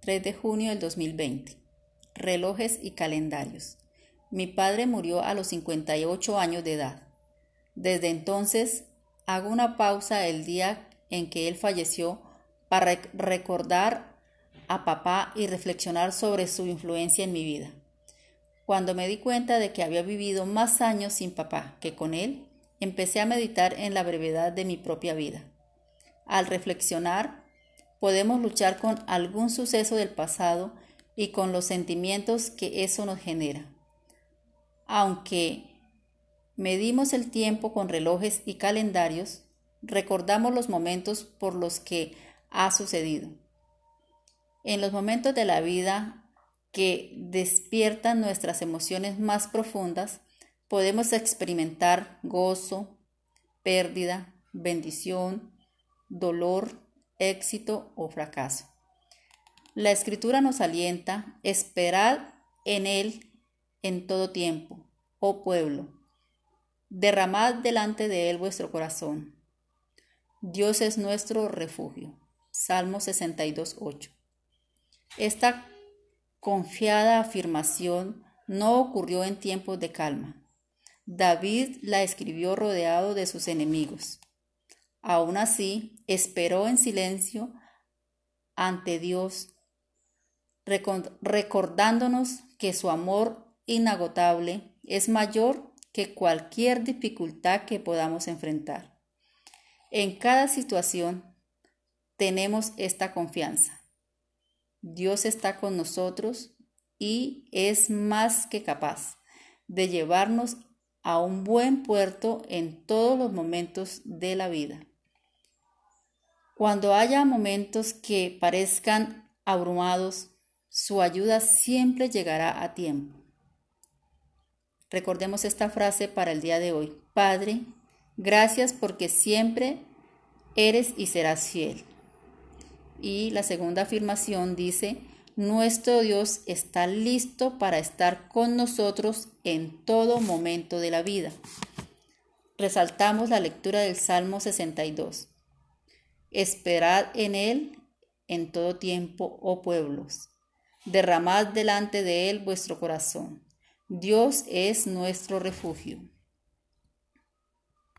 3 de junio del 2020. Relojes y calendarios. Mi padre murió a los 58 años de edad. Desde entonces hago una pausa el día en que él falleció para recordar a papá y reflexionar sobre su influencia en mi vida. Cuando me di cuenta de que había vivido más años sin papá que con él, empecé a meditar en la brevedad de mi propia vida. Al reflexionar, podemos luchar con algún suceso del pasado y con los sentimientos que eso nos genera. Aunque medimos el tiempo con relojes y calendarios, recordamos los momentos por los que ha sucedido. En los momentos de la vida que despiertan nuestras emociones más profundas, podemos experimentar gozo, pérdida, bendición, dolor, éxito o fracaso. La escritura nos alienta, esperad en Él en todo tiempo, oh pueblo, derramad delante de Él vuestro corazón. Dios es nuestro refugio. Salmo 62, 8. Esta confiada afirmación no ocurrió en tiempos de calma. David la escribió rodeado de sus enemigos. Aún así, esperó en silencio ante Dios, recordándonos que su amor inagotable es mayor que cualquier dificultad que podamos enfrentar. En cada situación tenemos esta confianza. Dios está con nosotros y es más que capaz de llevarnos a un buen puerto en todos los momentos de la vida. Cuando haya momentos que parezcan abrumados, su ayuda siempre llegará a tiempo. Recordemos esta frase para el día de hoy. Padre, gracias porque siempre eres y serás fiel. Y la segunda afirmación dice, nuestro Dios está listo para estar con nosotros en todo momento de la vida. Resaltamos la lectura del Salmo 62. Esperad en Él en todo tiempo, oh pueblos. Derramad delante de Él vuestro corazón. Dios es nuestro refugio.